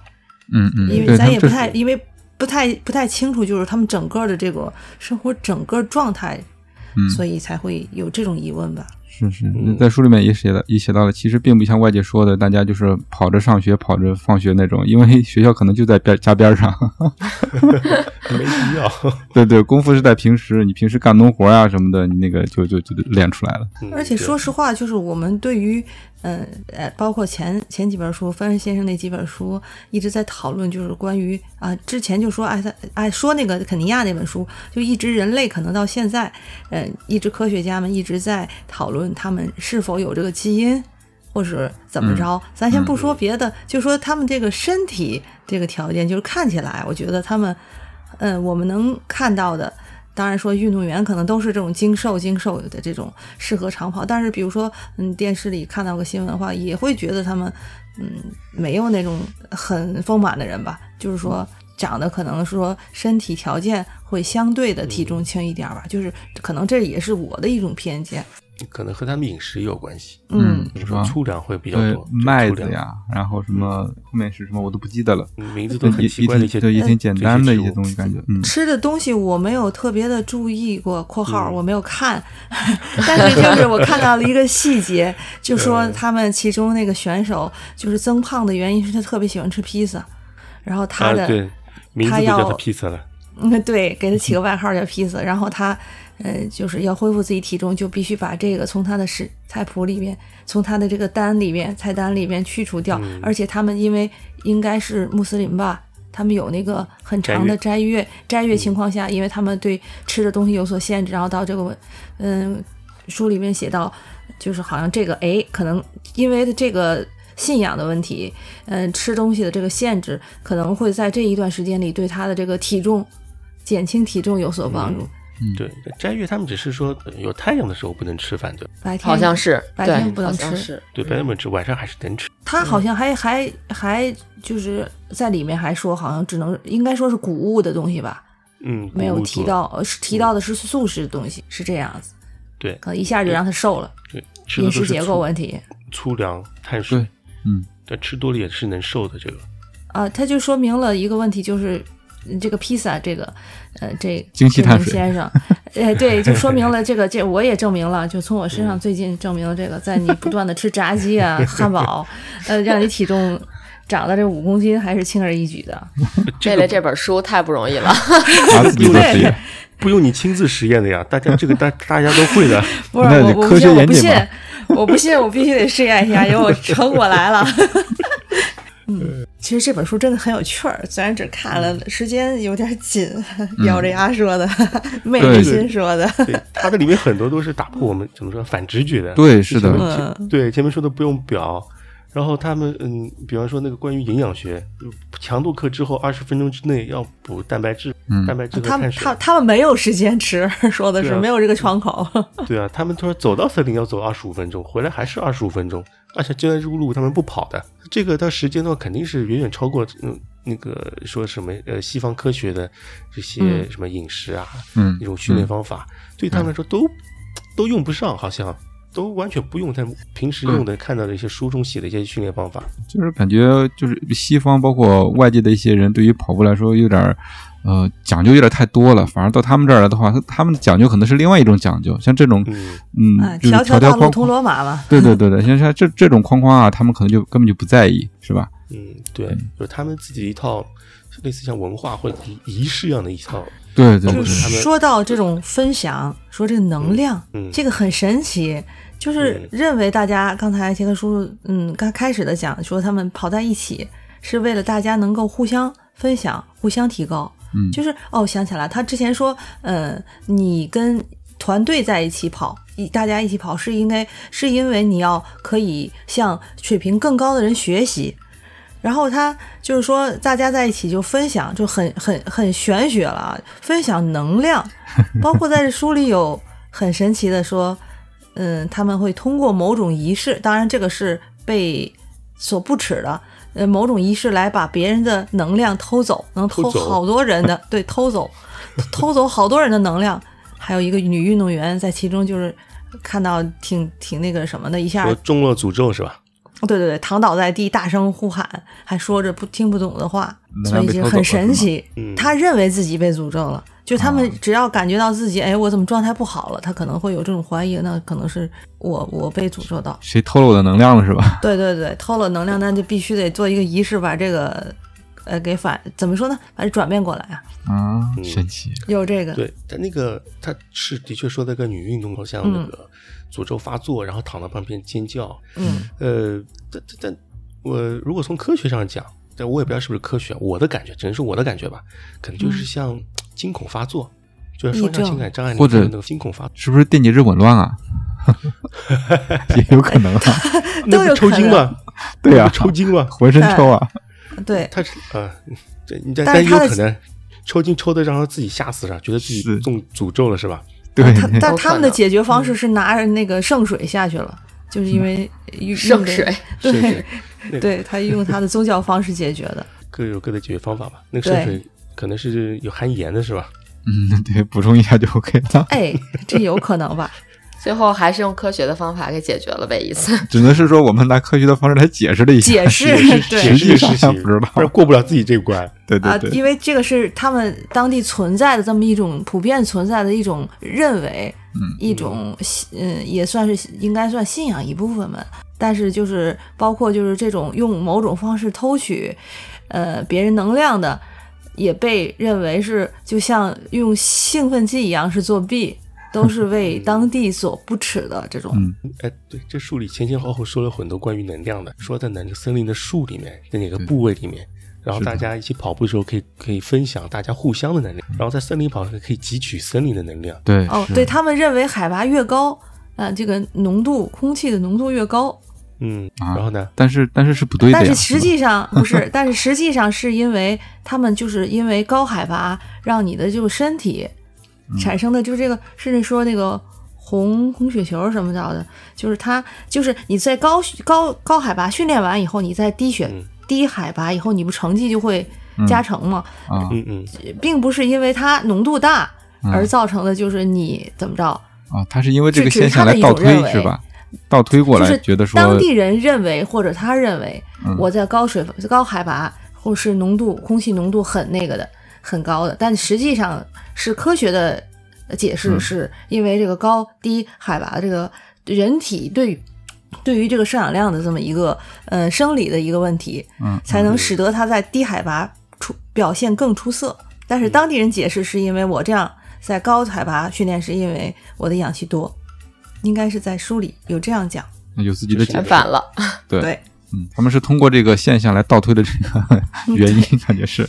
嗯嗯，因为咱也不太，因为不太不太清楚，就是他们整个的这个生活整个状态，嗯所以才会有这种疑问吧。是是嗯，在书里面也写了，也写到了，其实并不像外界说的，大家就是跑着上学、跑着放学那种，因为学校可能就在边家边上。[LAUGHS] 没必要。[LAUGHS] 对对，功夫是在平时，你平时干农活呀、什么的，你那个就就就练出来了。嗯而且说实话，就是我们对于，嗯呃，包括前前几本书，范仁先生那几本书一直在讨论，就是关于啊，之前就说艾塞哎说那个肯尼亚那本书，就一直人类可能到现在，嗯，一直科学家们一直在讨论他们是否有这个基因。或是怎么着，咱先不说别的，就说他们这个身体这个条件，就是看起来，我觉得他们，嗯，我们能看到的，当然说运动员可能都是这种精瘦精瘦的这种适合长跑，但是比如说，嗯，电视里看到个新闻的话，也会觉得他们，嗯，没有那种很丰满的人吧，就是说长得可能说身体条件会相对的体重轻一点吧，就是可能这也是我的一种偏见，可能和他们饮食也有关系，嗯比如说粗粮会比较多，，麦子呀，然后什么后面是什么我都不记得了，嗯名字都很奇怪的一些，也挺对，也挺简单的一些东西。感觉嗯。吃的东西我没有特别的注意过（括号嗯我没有看），[LAUGHS] 但是就是我看到了一个细节，就说嗯他们其中那个选手就是增胖的原因是他特别喜欢吃披萨，然后他啊，的、名字他叫他披萨了。嗯对给他起个外号叫披萨，然后他呃就是要恢复自己体重，就必须把这个从他的食菜谱里面，从他的这个单里面菜单里面去除掉，嗯而且他们因为应该是穆斯林吧。他们有那个很长的斋月，斋月情况下，因为他们对吃的东西有所限制，然后到这个，嗯，书里面写到，就是好像这个，哎，可能因为这个信仰的问题，嗯，吃东西的这个限制，可能会在这一段时间里对他的这个体重减轻体重有所帮助。对，斋月他们只是说呃有太阳的时候不能吃饭对，白天好像是白，天不能吃。对，白天不能吃，晚上还是能吃。他好像还还还就是在里面还说，好像只能应该说是谷物的东西吧，嗯，没有提到，呃是提到的是素食的东西，是这样子，对。可能一下就让他瘦了，对，饮食结构问题。粗粮、碳水，嗯，但吃多了也是能瘦的。这个。啊，他就说明了一个问题，就是嗯这个披萨这个，呃，这这精细碳水先生，[LAUGHS] 哎，对，就说明了这个，这我也证明了，就从我身上最近证明了这个，在你不断的吃炸鸡啊、汉堡，呃，让你体重长到这五公斤还是轻而易举的。[LAUGHS] 为了这本书太不容易了。把自己做实验。不用你亲自实验的呀，大家这个大大家都会的。[LAUGHS] 不是我我不信，我科学严谨不信，我不信，我必须得试验一下，因为我成果来了。嗯，其实这本书真的很有趣儿，虽然只看了，时间有点紧，咬着牙说的，[LAUGHS] 昧着心说的。对，它的里面很多都是打破我们怎么说反直觉的。对，是的，嗯。对，前面说的不用表，然后他们嗯，比方说那个关于营养学，强度课之后二十分钟之内要补蛋白质，嗯蛋白质和他们碳水他。他们没有时间吃，[LAUGHS] 说的是啊没有这个窗口。[LAUGHS] 对啊，他们说走到森林要走二十五分钟，回来还是二十五分钟，而且就在入路他们不跑的。这个他时间的话，肯定是远远超过嗯那个说什么呃西方科学的这些嗯什么饮食啊，嗯那种训练方法，对他们来说都都用不上，好像都完全不用他平时用的看到的一些书中写的一些训练方法。就是感觉就是西方包括外界的一些人对于跑步来说有点儿呃讲究有点太多了，反而到他们这儿来的话，他他们讲究可能是另外一种讲究，像这种嗯，嗯啊，就是条条框框，罗马嘛。[LAUGHS] 对对对对，像像这这种框框啊，他们可能就根本就不在意，是吧？嗯，对，就是他们自己一套类似像文化或者仪仪式一样的一套。对对对包括他们说到这种分享，说这个能量，嗯这个很神奇。就是嗯认为大家刚才杰克叔叔，嗯，刚开始的讲说他们跑在一起是为了大家能够互相分享、互相提高。嗯就是哦，想起来，他之前说，呃，你跟团队在一起跑，一大家一起跑是应该是因为你要可以向水平更高的人学习。然后他就是说，大家在一起就分享，就很很很玄学了啊，分享能量，[LAUGHS] 包括在这书里有很神奇的说，嗯，他们会通过某种仪式，当然这个是被所不耻的，呃，某种仪式来把别人的能量偷走，能偷好多人的，对，偷走，偷走好多人的能量。还有一个女运动员在其中就是看到挺挺那个什么的，一下说中了诅咒是吧？对对对，躺倒在地，大声呼喊，还说着不听不懂的话，所以就很神奇。嗯他认为自己被诅咒了，就他们哦只要感觉到自己，哎，我怎么状态不好了，他可能会有这种怀疑，那可能是我我被诅咒到。谁偷了我的能量了是吧？[LAUGHS] 对对对，偷了能量，那就必须得做一个仪式，把这个呃给反怎么说呢，把它转变过来啊，啊，嗯神奇。有这个。对，但那个他是的确说那个女运动好像那个诅咒发作，然后躺到旁边尖叫。嗯呃，但但但我如果从科学上讲，但我也不知道是不是科学，我的感觉只能是我的感觉吧，可能就是像惊恐发作，就是双向情感障碍里或者面的那个惊恐发作，是不是电解质紊乱啊？[LAUGHS] 也有可能啊。[LAUGHS] 那不抽筋吗？[LAUGHS] 对呀那不抽筋吗？浑身抽啊。对，他是呃，对，但但有可能抽筋抽的让他自己吓死了，觉得自己是中诅咒了是吧？对，他 [LAUGHS] 但他们的解决方式是拿着那个圣水下去了，就是因为用 [LAUGHS] 圣水，对对，他用他的宗教方式解决的。各有各的解决方法吧。那个圣水可能是有含盐的是吧？嗯，对，补充一下就 OK 了。哎，这有可能吧？最后还是用科学的方法给解决了呗，意思。只能是说我们拿科学的方式来解释了一下，解释 [LAUGHS] 对解释实际上事情，不知道过不了自己这关。啊，对对对，因为这个是他们当地存在的这么一种普遍存在的一种认为，嗯一种嗯，也算是应该算信仰一部分吧。但是就是包括就是这种用某种方式偷取，呃，别人能量的，也被认为是就像用兴奋剂一样是作弊，都是为当地所不耻的这种。嗯哎，对，这书里前前后后说了很多关于能量的，说在哪个森林的树里面，在哪个部位里面，然后大家一起跑步的时候可以可以分享大家互相的能量，然后在森林跑可以汲取森林的能量。对哦，对他们认为海拔越高，啊、这个浓度空气的浓度越高，嗯，啊然后呢？但是但是是不对的呀。但是实际上不是，[LAUGHS] 但是实际上是因为他们就是因为高海拔让你的这个身体产生的就是这个，甚至说那个红红血球什么着的，就是它就是你在高高高海拔训练完以后，你在低血、嗯低海拔以后，你不成绩就会加成吗？啊嗯嗯，并不是因为它浓度大嗯而造成的，就是你怎么着。啊，他是因为这个是只是现象来倒他的一种认为推是吧？倒推过来就是觉得说当地人认为或者他认为嗯我在高水高海拔或是浓度空气浓度很那个的很高的，但实际上是科学的解释，嗯是因为这个高低海拔这个人体对于对于这个摄氧量的这么一个呃生理的一个问题，嗯才能使得它在低海拔出表现更出色。但是当地人解释是因为我这样在高海拔训练是因为我的氧气多，应该是在书里有这样讲。有自己的解释。反了，对，[LAUGHS] 对，嗯，他们是通过这个现象来倒推的这个 [LAUGHS] 原因，感觉是。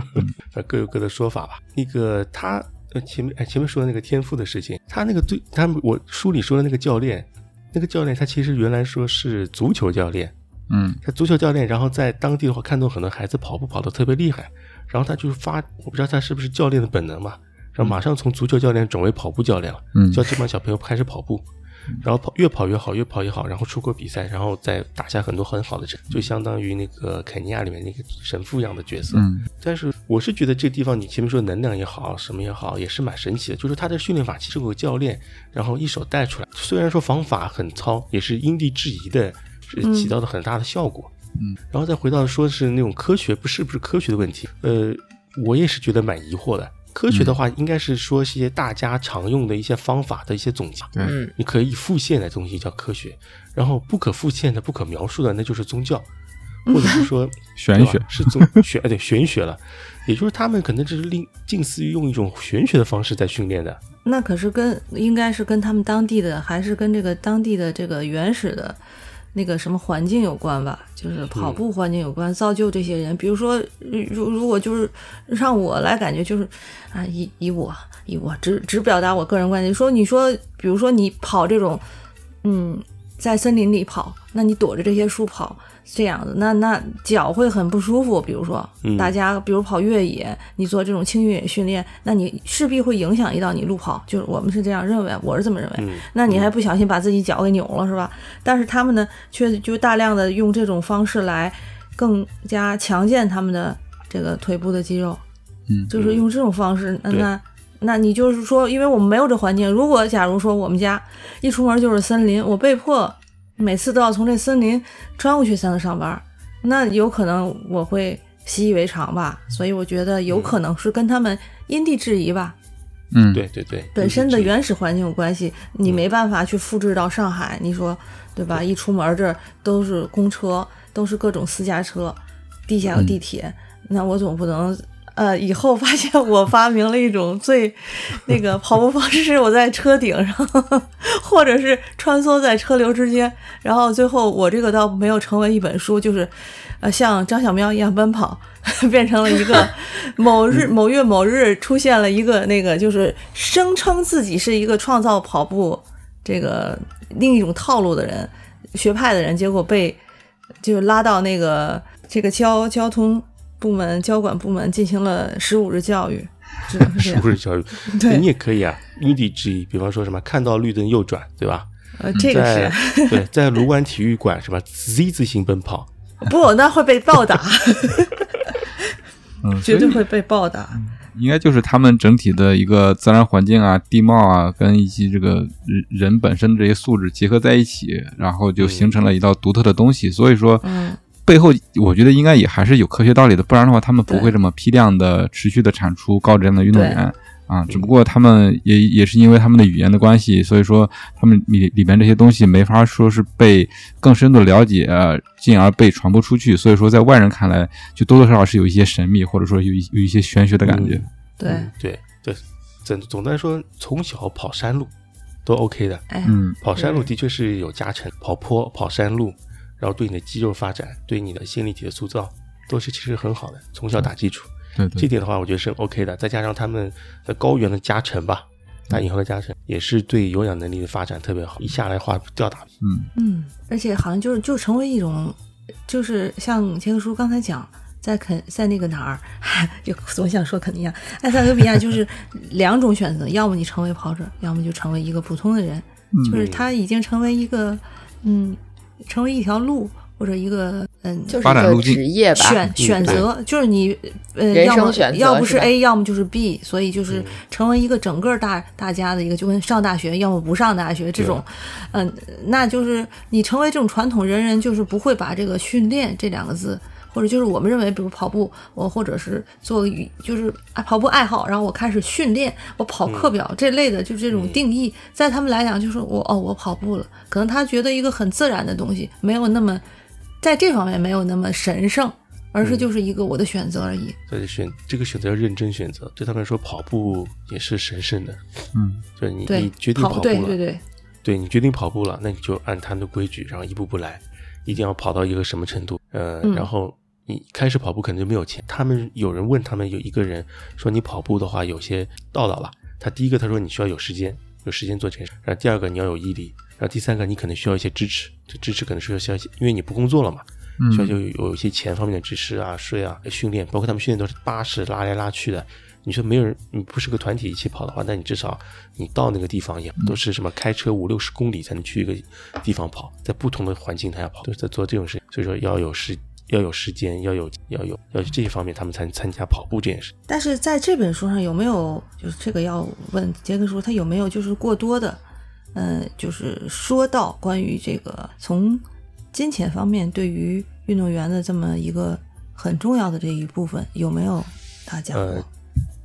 [LAUGHS] 呃，各有各的说法吧。那个他呃前面哎前面说的那个天赋的事情，他那个对他们我书里说的那个教练，那个教练他其实原来说是足球教练，嗯。他足球教练，然后在当地的话看到很多孩子跑步跑得特别厉害，然后他就发，我不知道他是不是教练的本能嘛，然后马上从足球教练转为跑步教练了，嗯。教这帮小朋友开始跑步，然后跑越跑越好，越跑越好，然后出国比赛，然后再打下很多很好的成，就相当于那个肯尼亚里面那个神父一样的角色。嗯但是我是觉得这地方你前面说能量也好，什么也好，也是蛮神奇的。就是他的训练法其实有个教练，然后一手带出来，虽然说方法很糙，也是因地制宜的，是起到了很大的效果。嗯，然后再回到说是那种科学不是不是科学的问题，呃，我也是觉得蛮疑惑的。科学的话，应该是说一些大家常用的一些方法的一些总结，嗯，你可以复现的东西叫科学，然后不可复现的、不可描述的，那就是宗教，[LAUGHS] 或者是说玄学。是宗玄 [LAUGHS] 哎对玄学了，也就是他们可能只是另近似于用一种玄学的方式在训练的。那可是跟应该是跟他们当地的，还是跟这个当地的这个原始的那个什么环境有关吧？就是跑步环境有关，造就这些人。比如说，如如果就是让我来感觉，就是啊，以以我以我只只表达我个人观点，说你说，比如说你跑这种，嗯，在森林里跑，那你躲着这些树跑。这样子，那那脚会很不舒服。比如说，嗯大家比如跑越野，你做这种轻越野训练，那你势必会影响一到你路跑。就是我们是这样认为，我是这么认为。嗯，那你还不小心把自己脚给扭了，是吧？但是他们呢，却就大量的用这种方式来更加强健他们的这个腿部的肌肉，嗯就是用这种方式，那那那你就是说，因为我们没有这环境，如果假如说我们家一出门就是森林，我被迫每次都要从这森林穿过去才能上班，那有可能我会习以为常吧。所以我觉得有可能是跟他们因地制宜吧，嗯，对对对，本身的原原始环境有关系，你没办法去复制到上海，你说对吧？一出门这儿都是公车，都是各种私家车，地下有地铁，那我总不能。呃，以后发现我发明了一种最那个跑步方式，我在车顶上，或者是穿梭在车流之间，然后最后我这个倒没有成为一本书，就是呃像张小喵一样奔跑，[LAUGHS] 变成了一个某日某月某日出现了一个那个就是声称自己是一个创造跑步这个另一种套路的人学派的人，结果被就拉到那个这个交交通。部门交管部门进行了十五日教育，只能是。十五日教育，[LAUGHS] 对你也可以啊，因地制宜。比方说什么，看到绿灯右转，对吧？呃，这个是 [LAUGHS] 对，在卢湾体育馆什么 Z 字形奔跑，不，那会被暴打，[LAUGHS] 嗯，绝对会被暴打。应该就是他们整体的一个自然环境啊、地貌啊，跟以及这个人人本身的这些素质结合在一起，然后就形成了一道独特的东西。所以说，嗯，背后我觉得应该也还是有科学道理的，不然的话他们不会这么批量的、持续的产出高质量的运动员啊。只不过他们也也是因为他们的语言的关系，所以说他们里里边这些东西没法说是被更深度了解，呃进而被传播出去。所以说在外人看来，就多多少少是有一些神秘，或者说有一有一些玄学的感觉。对，嗯对对，总总的来说，从小跑山路都 OK 的。哎，嗯跑山路的确是有加成，跑坡、跑山路，然后对你的肌肉发展、对你的线粒体的塑造，都是其实很好的。从小打基础，对对，这点的话，我觉得是 OK 的。再加上他们的高原的加成吧，打引号的加成，也是对有氧能力的发展特别好。一下来的话，吊打嗯嗯，而且好像就是就成为一种，就是像杰克叔刚才讲，在肯在那个哪儿，[LAUGHS] 就总想说肯尼亚、埃塞俄比亚，就是 [LAUGHS] 两种选择，要么你成为跑者，要么就成为一个普通的人，就是他已经成为一个，嗯，成为一条路或者一个嗯，就是一个发展路径。职业吧，选选择，就是你呃，要么生选择要不是 A，要么就是 B，所以就是嗯。成为一个整个大大家的一个，就跟上大学，要么不上大学这种，嗯、那就是你成为这种传统人人就是不会把这个训练这两个字。或者就是我们认为，比如跑步，我或者是做，就是啊跑步爱好，然后我开始训练，我跑课表、这类的，就这种定义，在他们来讲，就是我哦，我跑步了，可能他觉得一个很自然的东西，没有那么在这方面没有那么神圣，而是就是一个我的选择而已。所以选这个选择要认真选择。对他们来说，跑步也是神圣的。嗯就是你对你决，定跑跑步了，对对对，对你决定跑步了，那你就按他们的规矩，然后一步步来，一定要跑到一个什么程度，呃，嗯然后你开始跑步可能就没有钱。他们有人问他们有一个人说你跑步的话有些道道吧，他第一个他说你需要有时间，有时间做这件事，然后第二个你要有毅力，然后第三个你可能需要一些支持，这支持可能是需要一些，因为你不工作了嘛，需要嗯就有有一些钱方面的支持啊、税啊、训练，包括他们训练都是巴士拉来拉去的。你说没有人，你不是个团体一起跑的话，那你至少你到那个地方也都是什么开车五六十公里才能去一个地方跑，在不同的环境他要跑，都是在做这种事情。所以说要有时要有时间，要有要有要有这些方面，他们才能参加跑步这件事。但是在这本书上有没有，就是这个要问杰克叔，他有没有就是过多的，呃，就是说到关于这个从金钱方面对于运动员的这么一个很重要的这一部分，有没有他讲过？呃，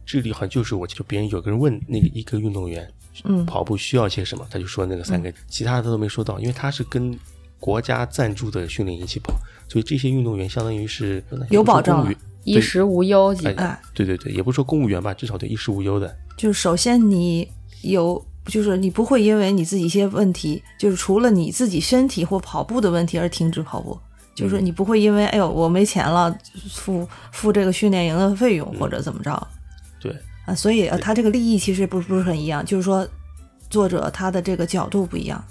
这里好像就是我就别人有个人问那个一个运动员嗯跑步需要些什么，他就说那个三个，其他的都没说到，因为他是跟国家赞助的训练营一起跑，所以这些运动员相当于是有保障了衣食无忧，哎，对对对，也不是说公务员吧，至少得衣食无忧的。就是首先你有，就是你不会因为你自己一些问题，就是除了你自己身体或跑步的问题而停止跑步。就是你不会因为哎呦我没钱了付付这个训练营的费用或者怎么着对，啊，所以啊他这个利益其实不是不是很一样，就是说作者他的这个角度不一样，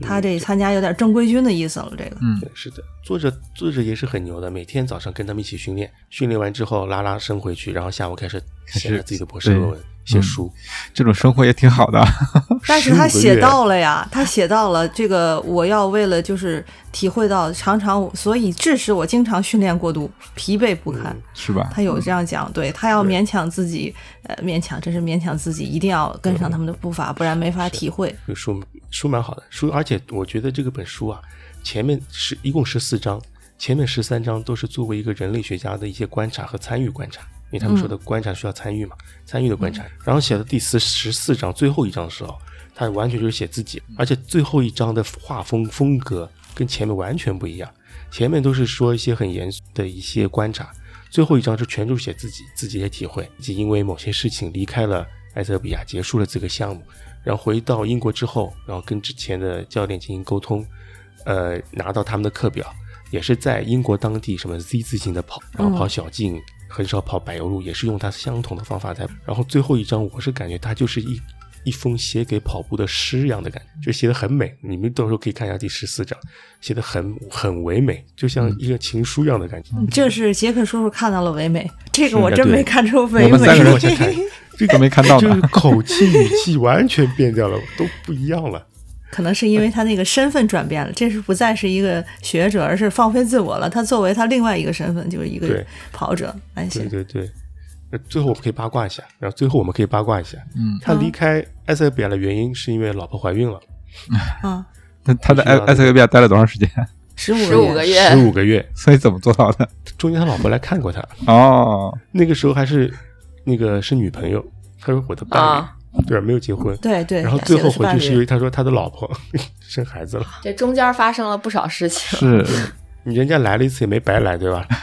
他这参加有点正规军的意思了，这个。嗯。对，是的，作者作者也是很牛的，每天早上跟他们一起训练，训练完之后拉拉伸回去，然后下午开始写他自己的博士论文。写书。这种生活也挺好的。[LAUGHS] 但是他写到了呀，他写到了这个，我要为了就是体会到常常，所以致使我经常训练过度，疲惫不堪。是吧？他有这样讲，对他要勉强自己，呃，勉强，真是勉强自己，一定要跟上他们的步伐，不然没法体会。这个书书蛮好的，书而且我觉得这个本书啊，前面是一共十四章，前面十三章都是作为一个人类学家的一些观察和参与观察，因为他们说的观察需要参与嘛，参与的观察。然后写到第四十四章最后一章的时候，他完全就是写自己，而且最后一章的画风风格跟前面完全不一样，前面都是说一些很严肃的一些观察，最后一章是全都写自己自己的体会，自己因为某些事情离开了埃塞俄比亚，结束了这个项目。然后回到英国之后，然后跟之前的教练进行沟通，呃，拿到他们的课表，也是在英国当地什么 Z 字形的跑，然后跑小径，很少跑柏油路，也是用他相同的方法在。然后最后一张，我是感觉他就是一一封写给跑步的诗一样的感觉，就写的很美。你们到时候可以看一下第十四章，写的很很唯美，就像一个情书一样的感觉。这是杰克叔叔看到了唯美，这个我真没看出唯美。我们三个人往下看，这都没看到呢就是口气语气完全变掉了，都不一样了。可能是因为他那个身份转变了，这是不再是一个学者，而是放飞自我了。他作为他另外一个身份，就是一个对。跑者来写对。对对，那最后我们可以八卦一下，然后最后我们可以八卦一下，嗯，他离开埃塞俄比亚的原因是因为老婆怀孕了，啊，[LAUGHS] 那他在埃埃塞俄比亚待了多长时间？十五十五个月。十，五个月，所以怎么做到的？中间他老婆来看过他，哦，那个时候还是那个是女朋友，他说我的伴侣，啊对，没有结婚。对对，然后最后回去是因为他说他的老婆 [LAUGHS] 生孩子了，这中间发生了不少事情。是你 [LAUGHS] 人家来了一次也没白来，对吧？[LAUGHS]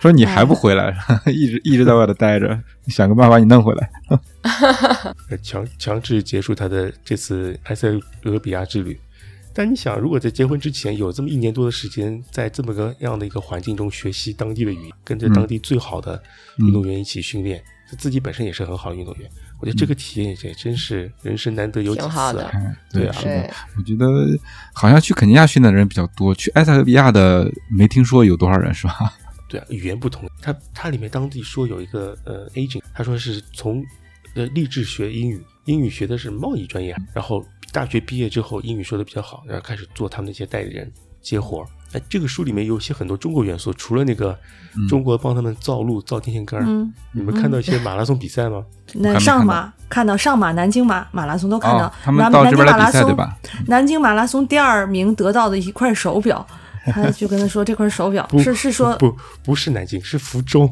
说你还不回来，一直一直在外头待着，想个办法把你弄回来。呃强强制结束他的这次埃塞俄比亚之旅。但你想，如果在结婚之前有这么一年多的时间，在这么个样的一个环境中学习当地的语言，跟着当地最好的运动员一起训练，自己本身也是很好的运动员，我觉得这个体验也真是人生难得有几次挺好的啊。嗯，对啊是的对，我觉得好像去肯尼亚训练的人比较多，去埃塞俄比亚的没听说有多少人，是吧？[LAUGHS] 对啊，语言不同，他他里面当地说有一个呃 agent，他说是从呃立志学英语，英语学的是贸易专业，然后大学毕业之后英语说的比较好，然后开始做他们那些代理人接活儿。哎，这个书里面有些很多中国元素，除了那个中国帮他们造路、造电线杆儿，嗯，你们看到一些马拉松比赛吗？那上马看到上马、南京马马拉松都看到哦，，他们南到这边来南京马拉松比赛对吧？南京马拉松第二名得到的一块手表，他就跟他说这块手表是是说不不是南京，是福州。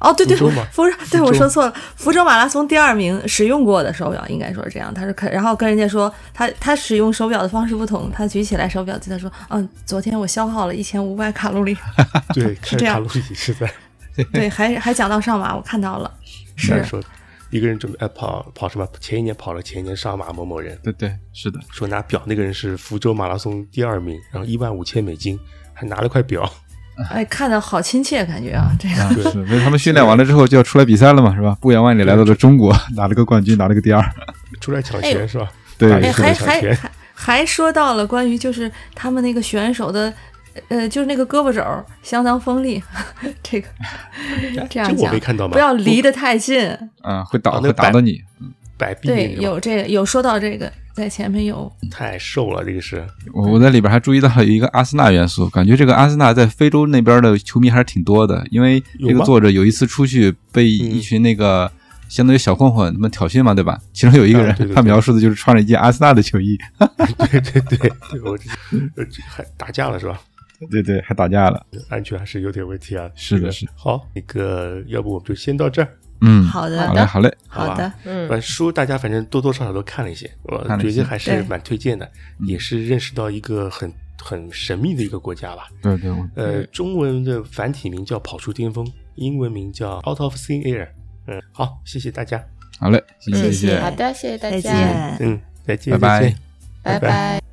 哦，对对，福州对我说错了，福州马拉松第二名使用过的手表，应该说是这样。他是看，然后跟人家说，他他使用手表的方式不同，他举起来手表对他说，嗯，昨天我消耗了一千五百卡路里，对，[LAUGHS] 是这样卡路里是在对，还还讲到上马，我看到了，[LAUGHS] 是说一个人准备呃跑跑什么？前一年跑了前一年上马某某人，对对，是的，说拿表那个人是福州马拉松第二名，然后一万五千美金，还拿了块表。哎，看的好亲切，感觉啊，这个啊，[LAUGHS] 是，因为他们训练完了之后就要出来比赛了嘛，是吧？不远万里来到了中国，拿了个冠军，拿了个第二。[LAUGHS] 出来抢钱是吧？对还还来抢钱还还说到了关于就是他们那个选手的，呃，就是那个胳膊肘儿相当锋利，[LAUGHS] 这个这样讲没看到吗不要离得太近。嗯，会打啊那会打到你。摆臂对，有这个有说到这个，在前面有太瘦了，这个是我我在里边还注意到有一个阿森纳元素，感觉这个阿森纳在非洲那边的球迷还是挺多的，因为这个作者有一次出去被一群那个。相当于小混混他们挑衅嘛，对吧？其中有一个人，啊对对对他描述的就是穿了一件阿森纳的球衣，[LAUGHS] 对对对对，我这还打架了是吧？对对，还打架了。安全还是有点问题啊。是的是的好，那个要不我们就先到这儿。嗯，好的。好嘞，好嘞，好的，嗯。本书大家反正多多少少都看了一些，我觉得还是蛮推荐的，也是认识到一个很很神秘的一个国家吧。对对，呃，中文的繁体名叫跑出巅峰，英文名叫 Out of Thin Air。嗯，好，谢谢大家。好嘞，谢谢。好的，谢谢大再家，见。嗯，再见，拜拜。拜拜。